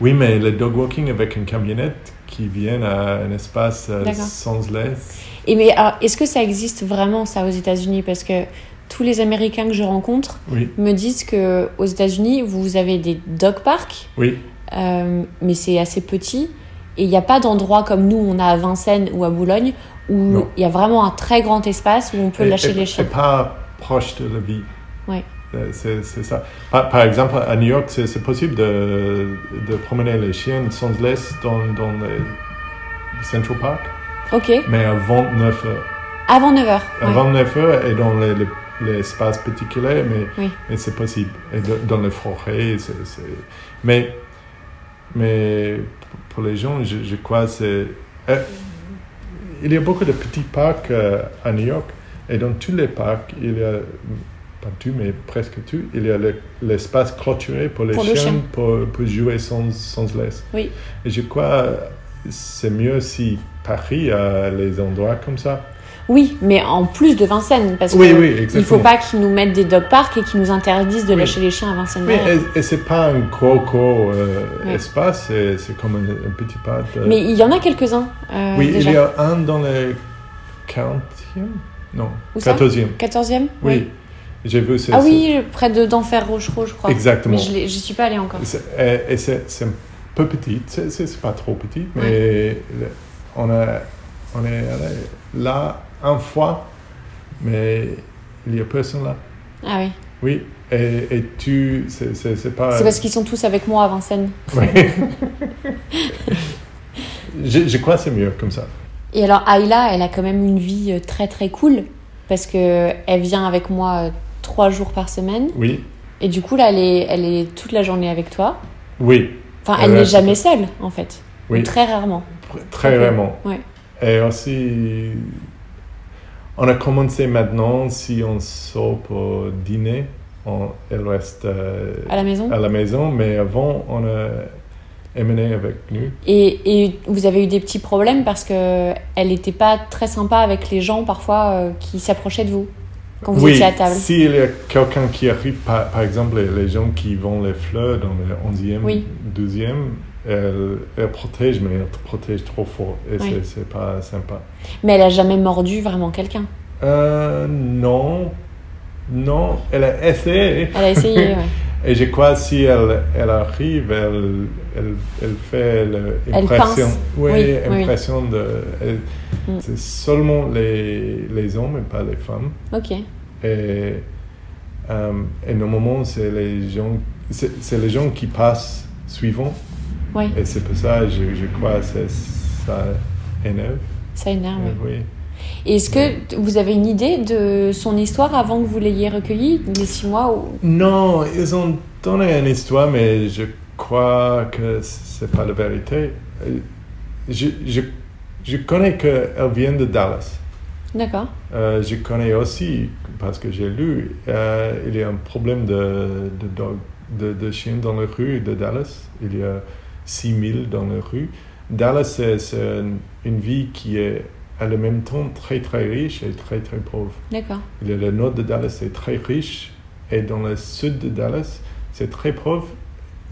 Oui, mais le dog walking avec une camionnette qui vient à un espace euh, sans laisse. Et mais alors, est-ce que ça existe vraiment ça aux États-Unis? Parce que tous les Américains que je rencontre Oui, me disent que aux États-Unis vous avez des dog parks, oui, euh, mais c'est assez petit et il n'y a pas d'endroit comme nous on a à Vincennes ou à Boulogne où il y a vraiment un très grand espace où on peut Et- lâcher et- les chiens. pas proche de la vie. Ouais. Euh, C'est c'est ça. Par, par exemple, à New York, c'est c'est possible de, de promener les chiens sans laisse dans, dans le Central Park, Ok. mais à 29 heures. Avant 9h. À 29 heures et dans les- les- l'espace particulier, mais, Oui. mais c'est possible. Et de- dans les forêts, c'est... Mais, mais pour les gens, je, je crois que c'est... euh, il y a beaucoup de petits parcs euh, à New York, et dans tous les parcs, il y a, pas tout, mais presque tout, il y a le- l'espace clôturé pour les Pour le chiens, chien. pour, pour jouer sans, sans laisse. Oui. Et je crois c'est mieux si Paris a les endroits comme ça. Oui, mais en plus de Vincennes parce Oui, que oui, il faut pas qu'ils nous mettent des dog parks et qu'ils nous interdisent de Oui. lâcher les chiens à Vincennes. Oui, et, et c'est pas un gros, gros euh, Ouais. espace, c'est, comme un, un petit pas de... Mais il y en a quelques-uns. euh, oui, déjà. il y a un dans le 40e Non, Où ça? 14e. 14e Oui, j'ai vu Ah oui, près de d'Enfer Rochereau, je crois. Exactement. Mais je j'y suis pas allée encore. Et, c'est, peu petit, c'est, pas trop petit, mais on, a, on est allé là une fois, mais il y a personne là. Ah oui. Oui, et, et tu, c'est, c'est, c'est pas... C'est parce qu'ils sont tous avec moi à Vincennes. Oui. je, je crois que c'est mieux comme ça. Et alors Ayla, elle a quand même une vie euh, très très cool parce que elle vient avec moi euh, trois jours par semaine Oui, et du coup là elle est, elle est toute la journée avec toi. oui, Enfin, Elle elle n'est jamais seule en fait. oui, Ou Très rarement. tr- très Ok. vraiment. Ouais. Et aussi, on a commencé maintenant, si on sort pour dîner, on, elle reste euh, À la maison. à la maison, mais avant, on a emmené avec nous. Et, et vous avez eu des petits problèmes parce que elle n'était pas très sympa avec les gens parfois euh, qui s'approchaient de vous? Quand vous oui, étiez à table. s'il y a quelqu'un qui arrive, par, par exemple, les, les gens qui vendent les fleurs dans le 11e, Oui. 12e, elle, elle protège, mais elle te protège trop fort et Oui. c'est- c'est pas sympa. Mais elle a jamais mordu vraiment quelqu'un? Euh, non, non, elle a essayé. Elle a essayé, ouais. Et je crois si elle, elle arrive, elle, elle, elle fait l'impression. Oui, Oui, oui, impression de. Mm. C'est seulement les, les hommes et pas les femmes. Ok. Et, euh, et normalement, c'est les gens, c'est les gens qui passent suivant. Oui, Et c'est pour ça, je, je crois, que ça énerve. ça énerve. oui. Est-ce que vous avez une idée de son histoire avant que vous l'ayez recueillie, les six mois ou... Non, ils ont donné une histoire, mais je crois que c'est pas la vérité. Euh, Je, je, je connais qu'elle vient de Dallas. D'accord. Euh, je connais aussi, parce que j'ai lu, euh, il y a un problème de, de, dog- de, de chiens dans les rues de Dallas. Il y a 6000 dans les rues. Dallas, c'est c'est une, une ville qui est à le même temps très très riche et très très pauvre. D'accord. Le, le nord de Dallas c'est très riche et dans le sud de Dallas c'est très pauvre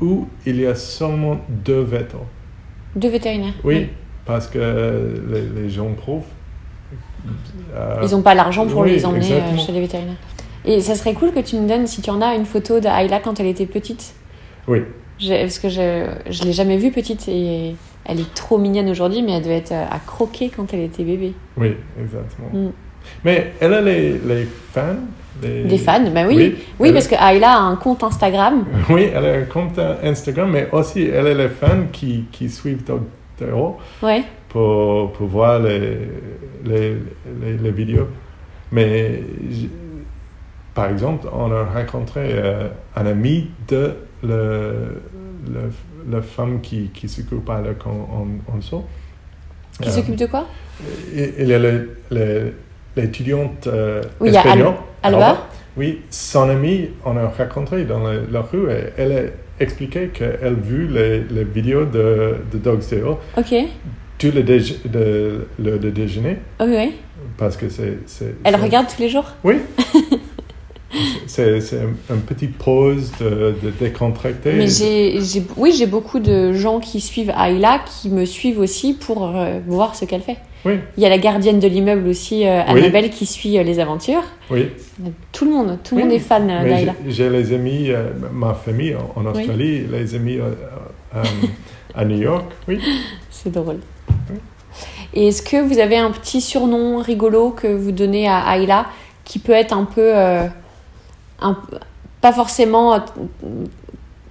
où il y a seulement deux vétos. Deux vétérinaires. Oui, parce que les, les gens pauvres. euh, Ils n'ont pas l'argent pour oui, les emmener euh, exactement. chez les vétérinaires. Et ça serait cool que tu me donnes, si tu en as, une photo de Ayla quand elle était petite. Oui, Parce que je ne l'ai jamais vue petite et elle est trop mignonne aujourd'hui, mais elle devait être euh, à croquer quand elle était bébé. oui, exactement. Mm. Mais elle a les, les fans. les- Des fans, bah oui. Oui, parce que Ayla a un compte Instagram. Oui, elle a un compte Instagram, mais aussi elle a les fans qui, qui suivent. Ouais. pour, pour voir les, les, les, les vidéos. Mais par exemple, on a rencontré euh, un ami de le, le- la femme qui, qui s'occupe à la sort. Qui Euh, s'occupe de quoi? Il il y a le- le- l'étudiante euh, Oui, Alba? Oui, son ami, on a rencontré dans la, la rue et elle a expliqué qu'elle a vu les, les vidéos de, de Dogs Dehors Ok. tout le, déj- de- le, le déjeuner Ok, oui. parce que c'est. Elle regarde tous les jours? Oui. c'est c'est un, un petit pause de, de décontracté. Mais oui, j'ai beaucoup de gens qui suivent Ayla qui me suivent aussi pour euh, voir ce qu'elle fait. Oui, Il y a la gardienne de l'immeuble aussi, euh, Oui. Annabelle, qui suit euh, les aventures. oui. Tout le monde, tout le Oui, monde est fan d'Ayla. j'ai- les amis, ma famille en, Australie, les amis à New York, oui. C'est drôle. Et est-ce que vous avez un petit surnom rigolo que vous donnez à Ayla qui peut être un peu. Un- pas forcément euh,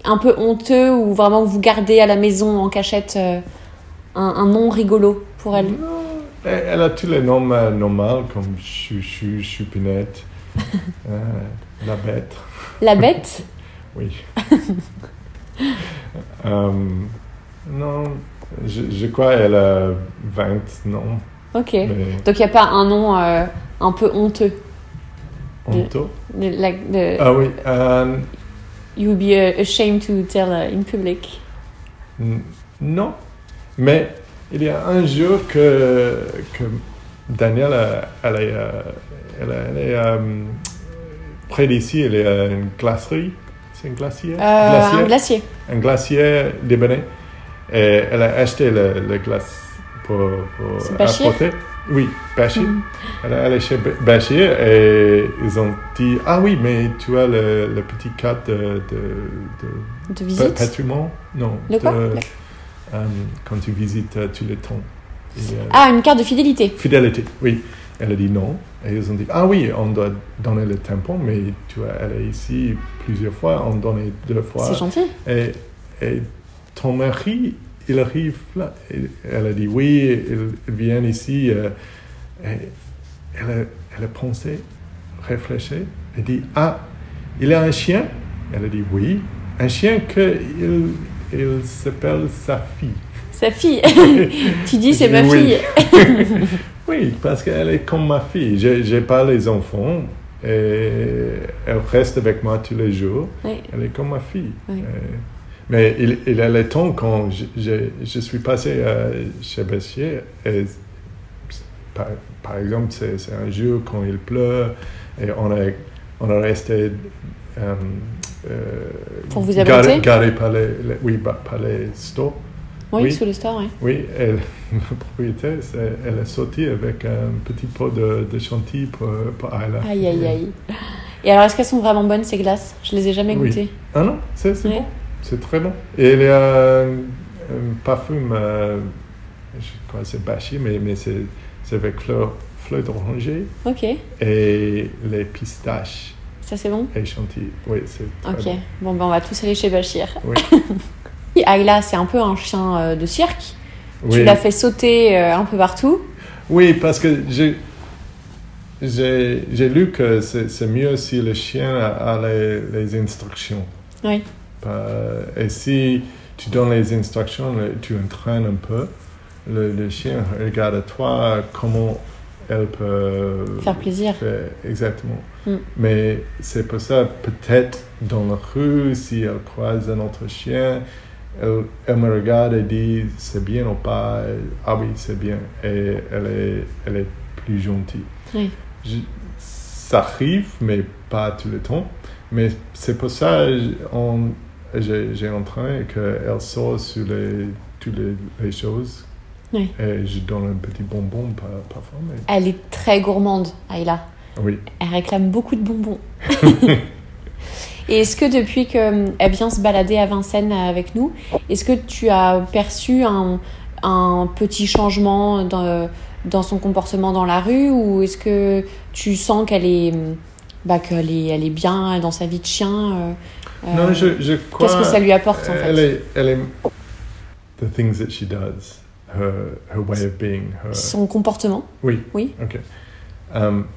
un peu honteux ou vraiment vous gardez à la maison en cachette euh, un, un nom rigolo pour elle? Non, Elle, a tous les noms euh, normaux comme Chouchou, Choupinette, euh, la bête, La bête? Oui. Non, je, je crois qu'elle a 20 noms. Ok. Mais Donc il n'y a pas un nom euh, un peu honteux? Honteux. The- like the- Ah oui, euh, You would be uh, ashamed to tell uh, in public. non. Mais il y a un jour que, que Daniel, euh, elle est, euh, elle est, elle est, euh, près d'ici, elle est à une glacerie. C'est une glacière? Euh, Glacière? un glacier. un glacier libanais. Et elle a acheté le, le glace pour, pour apporter. Oui, Bachir. Mhm. Elle est chez Ba- Bachir et ils ont dit Ah oui, mais tu as le, le petit carte de, de, De de visite? patrimoine? Non. Quoi? euh, quand tu visites euh, tous les temps. A- Ah, une carte de fidélité. Fidélité, oui. Elle a dit non. Et ils ont dit, ah oui, on doit donner le tampon, mais tu vois, elle est ici plusieurs fois, on donnait deux fois. C'est gentil. Et, et ton mari, il arrive là. Elle a dit oui, il, vient ici. euh, elle, a, elle a pensé, réfléchi, elle dit Ah, il a un chien? Elle a dit Oui, un chien que il, il s'appelle sa fille. Sa fille. tu dis c'est ma Oui. fille. Oui, parce qu'elle est comme ma fille. J'ai pas les enfants et elle reste avec moi tous les jours. Oui. Elle est comme ma fille. Oui. Euh, mais il, il a le temps quand je, suis passé chez Bessier. Et, par, par exemple, c'est un jour quand il pleut et on a, on a resté. euh, euh, Pour vous garé- garé par les, les- oui, par par les stores. Oui, Oui. sous le store, oui. Oui, elle, ma propriétaire, elle est sortie avec un petit pot de, de chantilly pour, pour Ayla. Aïe, aïe, aïe. Et alors, est-ce qu'elles sont vraiment bonnes ces glaces? Je les ai jamais Oui. goûtées. Ah non, c'est Ouais. bon. C'est très bon. Et il y a un, un parfum, euh, je crois que c'est Bachi, mais, mais c'est c'est avec fleurs fleur d'oranger Ok, et les pistaches ça c'est bon? Et chantilly. Oui, c'est très Ok, bon. bon ben on va tous aller chez Bachir. Oui. Ayla, c'est un peu un chien euh, de cirque. Tu Oui. l'as fait sauter euh, un peu partout. Oui, parce que j'ai j'ai j'ai lu que c'est c'est mieux si le chien a, a les, les instructions. Oui. Euh, et si tu donnes les instructions, tu entraînes un peu, le, le chien regarde à toi comment elle peut Faire plaisir. faire- exactement. Mm. Mais c'est pour ça, peut-être dans la rue, si elle croise un autre chien, elle, elle me regarde et dit c'est bien ou pas? Ah oui, c'est bien. Et elle est, elle est plus gentille. Oui. Je- ça arrive, mais pas tout le temps. Mais c'est pour ça on- j'ai j'ai entraîné qu'elle sort sur les, toutes les, les choses. Oui. Et je donne un petit bonbon par- parfois. Mais... Elle est très gourmande, Ayla. Oui. Elle réclame beaucoup de bonbons. Et est-ce que depuis qu'elle vient se balader à Vincennes avec nous, est-ce que tu as perçu un, un petit changement dans, dans son comportement dans la rue ou est-ce que tu sens qu'elle est, bah, qu'elle est, elle est bien dans sa vie de chien euh, Non, euh, je, je crois. Qu'est-ce que ça lui apporte en elle fait est, elle est. The things that she does, her, her way of being, her. Son comportement Oui. Oui. Ok. Um,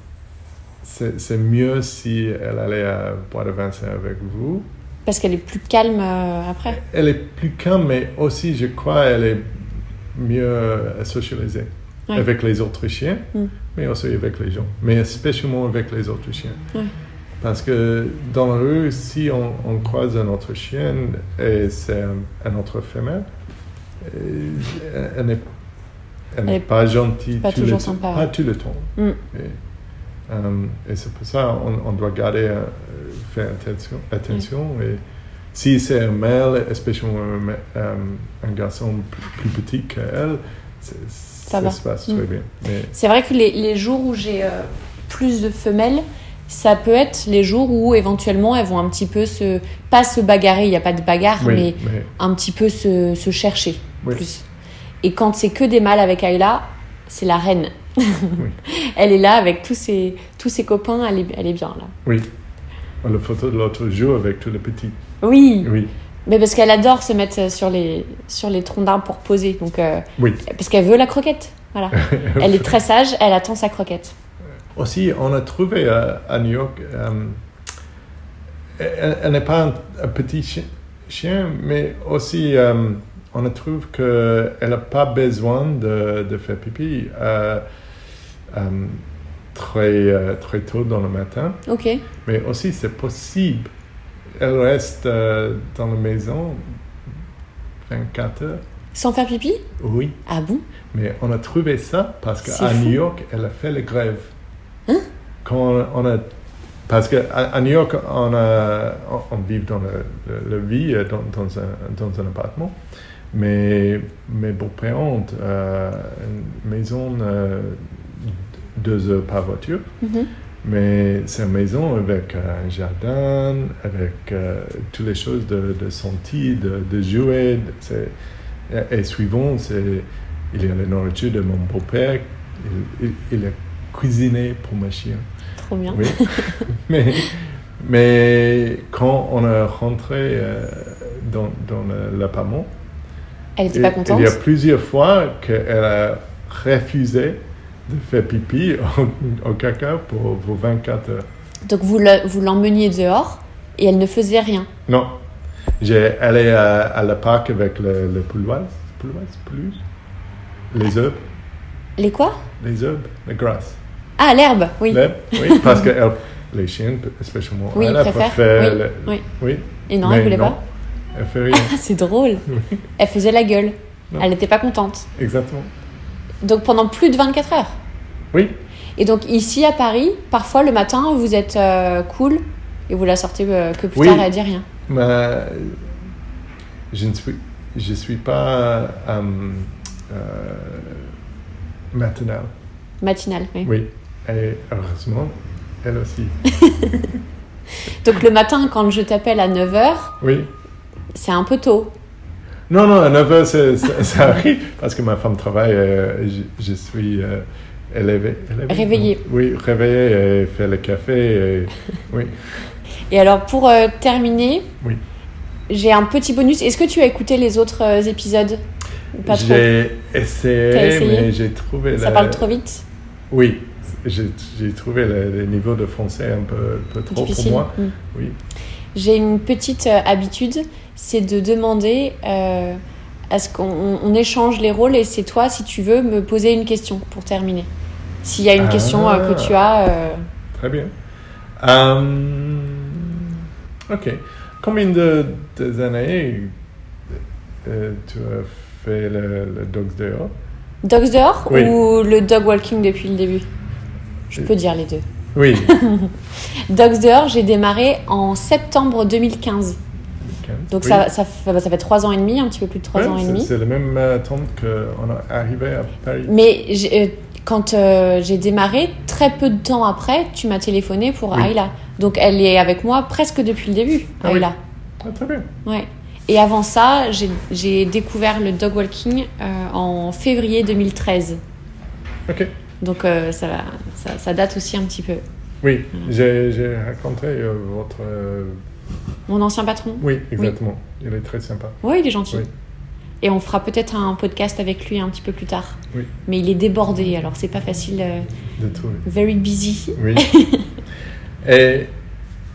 c'est c'est mieux si elle allait à Bois de Vincennes avec vous. Parce qu'elle est plus calme euh, après Elle est plus calme, mais aussi, je crois, elle est mieux socialisée Ouais. avec les autres chiens, Mm. mais aussi avec les gens, mais spécialement avec les autres chiens. Ouais. Parce que dans la rue, si on, on croise un autre chien et c'est un, un autre femelle, euh, elle n'est elle pas gentille pas tout toujours le, sympa, Pas ouais. tout le temps. Mm. Et, euh, et c'est pour ça on, on doit garder, euh, faire attention. attention et si c'est un mâle, spécialement un, garçon plus, plus petit qu'elle, ça, va. se passe Mm. très bien. Mais C'est vrai que les, les jours où j'ai euh, plus de femelles, ça peut être les jours où éventuellement elles vont un petit peu se. Pas se bagarrer, il n'y a pas de bagarre, oui, mais un petit peu se, se chercher plus. Et quand c'est que des mâles avec Ayla, c'est la reine. Elle est là avec tous ses, tous ses copains, elle est, elle est bien là. oui. La photo de l'autre jour avec tous les petits. Oui, Oui, mais parce qu'elle adore se mettre sur les, sur les troncs d'arbres pour poser. Donc, euh, oui. parce qu'elle veut la croquette. Voilà. Elle est très sage, elle attend sa croquette. Aussi, on a trouvé à, à New York, euh, elle, elle n'est pas un, un petit chi- chien, mais aussi euh, on a trouvé qu'elle n'a pas besoin de, de faire pipi euh, euh, très, euh, très tôt dans le matin, Ok. mais aussi c'est possible. Elle reste euh, dans la maison 24 heures. Sans faire pipi? Oui, Ah bon? Mais on a trouvé ça parce qu'à. New York, elle a fait la grève. Hein? Quand on, a, parce qu'à à New York, on, a, on, on vit dans le vie euh, dans, dans, un, dans un appartement. Mais mes beaux-parents ont euh, une maison euh, deux heures par voiture. Mhm. Mais c'est une maison avec euh, un jardin, avec euh, toutes les choses de, de sortie, de, de c'est- et, et suivant, c'est, il y a la nourriture de mon beau-père. Il, il, il a cuisiné pour ma chien. Trop bien. Oui. mais, mais quand on est rentré euh, dans, dans l'appartement, Elle n'était Et- pas contente Il y a plusieurs fois qu'elle a refusé de faire pipi au, au caca pour, pour 24 heures. Donc vous le- vous l'emmeniez dehors et elle ne faisait rien. Non. J'ai allé à, à la parc avec le, le pouloise. Pouloise Pelouse Les herbes. Les quoi? Les herbes. Les grasses. Ah, l'herbe, oui. L'herbe, oui. Parce que elle- les chiens, spécialement Oui, elle, ils préfèrent, préfèrent oui, le- oui. oui. Et non, Mais elle voulait non, pas. Elle fait rien. Ah, c'est drôle. Elle faisait la gueule. Non. Elle n'était pas contente. Exactement. Donc pendant plus de 24 heures. Oui. Et donc ici à Paris, parfois le matin, vous êtes euh, cool et vous la sortez euh, que plus Oui. tard et elle dit rien. Mais je ne suis, je suis pas euh, euh, matinal. Matinale, oui. Oui. Et heureusement, elle aussi. Donc le matin, quand je t'appelle à 9h, Oui. c'est un peu tôt. Non, non, à 9 heures, ça, ça- ça arrive parce que ma femme travaille. je, je suis élevé, élevé, Réveillée. non Oui, réveillé et fait le café. Et, oui. Et alors pour euh, terminer, Oui. j'ai un petit bonus. Est-ce que tu as écouté les autres euh, épisodes. J'ai essayé, mais j'ai trouvé. Ça le- parle trop vite? Oui, j'ai j'ai trouvé le, le niveau de français un peu, un peu trop Difficile. pour moi. Mm. Oui. J'ai une petite euh, habitude, c'est de demander euh, à ce qu'on on- on échange les rôles et c'est toi, si tu veux, me poser une question pour terminer. S'il y a une Ah. question euh, que tu as, euh, Très bien. Euh, ok. Combien de, de années tu as fait le, le Dogs dehors? Dogs dehors Oui. ou le dog walking depuis le début? Je peux dire les deux. Oui. Dogs dehors, j'ai démarré en septembre 2015. Donc Oui. ça, ça, fait, bah, ça fait trois ans et demi, un petit peu plus de trois Ouais, ans et demi. C'est le même temps qu'on est arrivé à Paris. Mais quand euh, j'ai démarré, très peu de temps après, tu m'as téléphoné pour Oui. Ayla. Donc elle est avec moi presque depuis le début, Ah oui. Ayla. Ah, très bien. Ouais. Et avant ça, j'ai- découvert le dog walking euh, en février 2013. Ok. Donc euh, ça, va- ça, ça date aussi un petit peu. Oui, j'ai j'ai rencontré votre. Mon ancien patron Oui, exactement. Il est très sympa. Oui, il est gentil. Oui. Et on fera peut-être un podcast avec lui un petit peu plus tard. Oui. Mais il est débordé, alors c'est pas facile. euh, De trouver. very busy. Oui. et,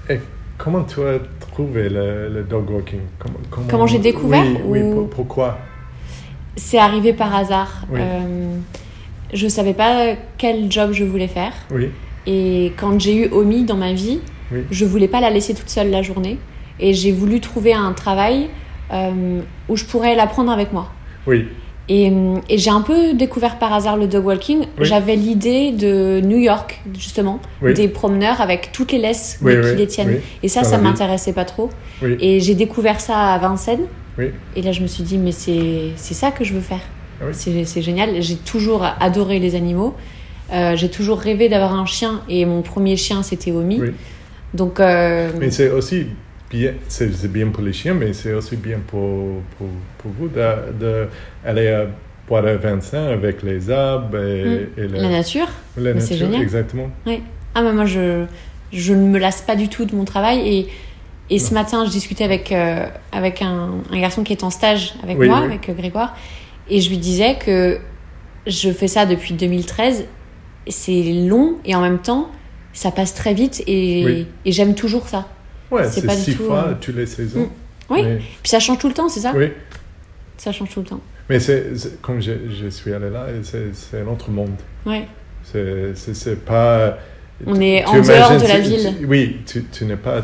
et comment tu as trouvé le, le dog walking? Comment, Comment j'ai découvert Oui, ou- pour- pourquoi? C'est arrivé par hasard. Euh, je savais pas quel job je voulais faire. Oui, Et quand j'ai eu Omi dans ma vie, je voulais pas la laisser toute seule la journée. Et j'ai voulu trouver un travail euh, où je pourrais la prendre avec moi. oui, Et, euh, et j'ai un peu découvert par hasard le dog walking. Oui. J'avais l'idée de New York, justement, Oui. des promeneurs avec toutes les laisses Oui, qui les tiennent. Et ça, ça m'intéressait pas trop. Et j'ai découvert ça à Vincennes. oui. Et là, je me suis dit, mais c'est ça que je veux faire. Ah oui. C'est génial. J'ai toujours adoré les animaux. Euh, j'ai toujours rêvé d'avoir un chien. Et mon premier chien, c'était Omi. Donc, euh, Mais c'est aussi bien, c'est bien pour les chiens, mais c'est aussi bien pour, pour, pour vous d'aller à boire à Vincent avec les arbres et, Mm. et le- la nature. la nature. génial. Exactement. Oui. Ah, mais moi, je, je ne me lasse pas du tout de mon travail. Et, et ce matin, je discutais avec, euh, avec un, un garçon qui est en stage avec Oui, moi, oui. avec euh, Grégoire. Et je lui disais que je fais ça depuis 2013. C'est long et en même temps, ça passe très vite. Et, Oui. et j'aime toujours ça. Ouais, C'est pas du six tout, fois euh, toutes les saisons. Oui. Mais- Puis ça change tout le temps, c'est ça oui. Ça change tout le temps. Mais c'est, quand je, je suis allé là, c'est, un autre monde. Ouais. C'est, pas. On est tu en dehors de la tu- ville. tu- oui, tu, tu n'es pas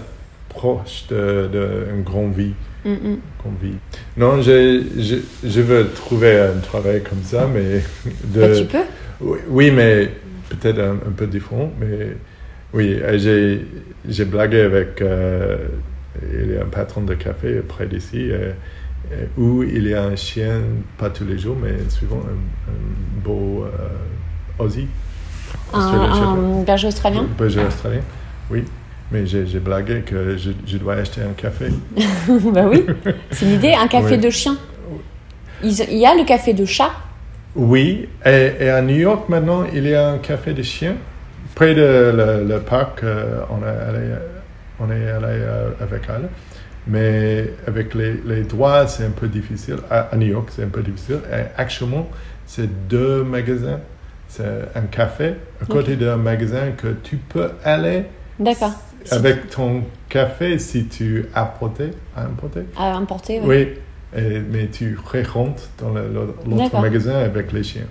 proche de, de une grande vie. Mm, mm. grande vie. Non, je, je, je veux trouver un travail comme ça, mais. De, Bah, tu peux. oui, oui, mais peut-être un, un peu différent. Mais oui, j'ai, blagué avec. euh, il y a un patron de café près d'ici. euh, euh, où il y a un chien, pas tous les jours, mais souvent un, un beau euh, Aussie. Un, berger australien? Berger australien, oui. Mais j'ai blagué que je, je dois acheter un café. Bah oui. C'est l'idée, un café de chien. Il y a le café de chat? Oui, et, et à New York maintenant, il y a un café de chiens. Près de le, le parc, euh, on, est allé, on est allé euh, avec elle. Mais avec les, les droits, c'est un peu difficile. À, à New York, c'est un peu difficile. Et actuellement, c'est deux magasins. C'est un café à côté d'un magasin que tu peux aller avec ton café si tu apportes. importé. À importer, oui. Oui, Et- mais tu rentres dans l'autre magasin avec les chiens.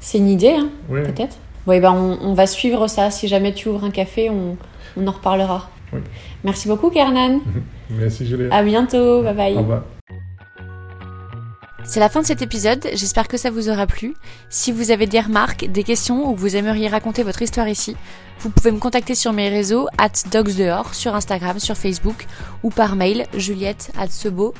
C'est une idée, hein, Oui. peut-être. Oui, ben on, on va suivre ça. Si jamais tu ouvres un café, on, on en reparlera. Oui. Merci beaucoup, Kernan. Merci Julia. À bientôt. Bye bye. Au revoir. C'est la fin de cet épisode, j'espère que ça vous aura plu. Si vous avez des remarques, des questions ou que vous aimeriez raconter votre histoire ici, vous pouvez me contacter sur mes réseaux at dogsdehors, sur Instagram, sur Facebook ou par mail juliette at sebo,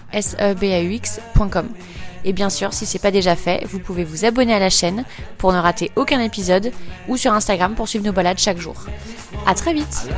Et bien sûr, si c'est pas déjà fait, vous pouvez vous abonner à la chaîne pour ne rater aucun épisode ou sur Instagram pour suivre nos balades chaque jour. À très vite!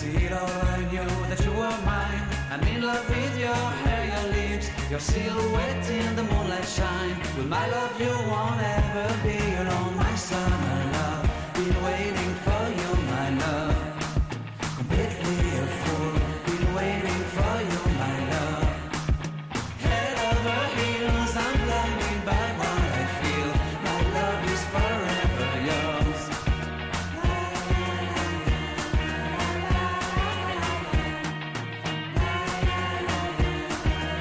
See it all, I knew that you were mine. I'm in love with your hair, your lips, your silhouette in the moonlight shine. With my love, you won't ever be alone, my summer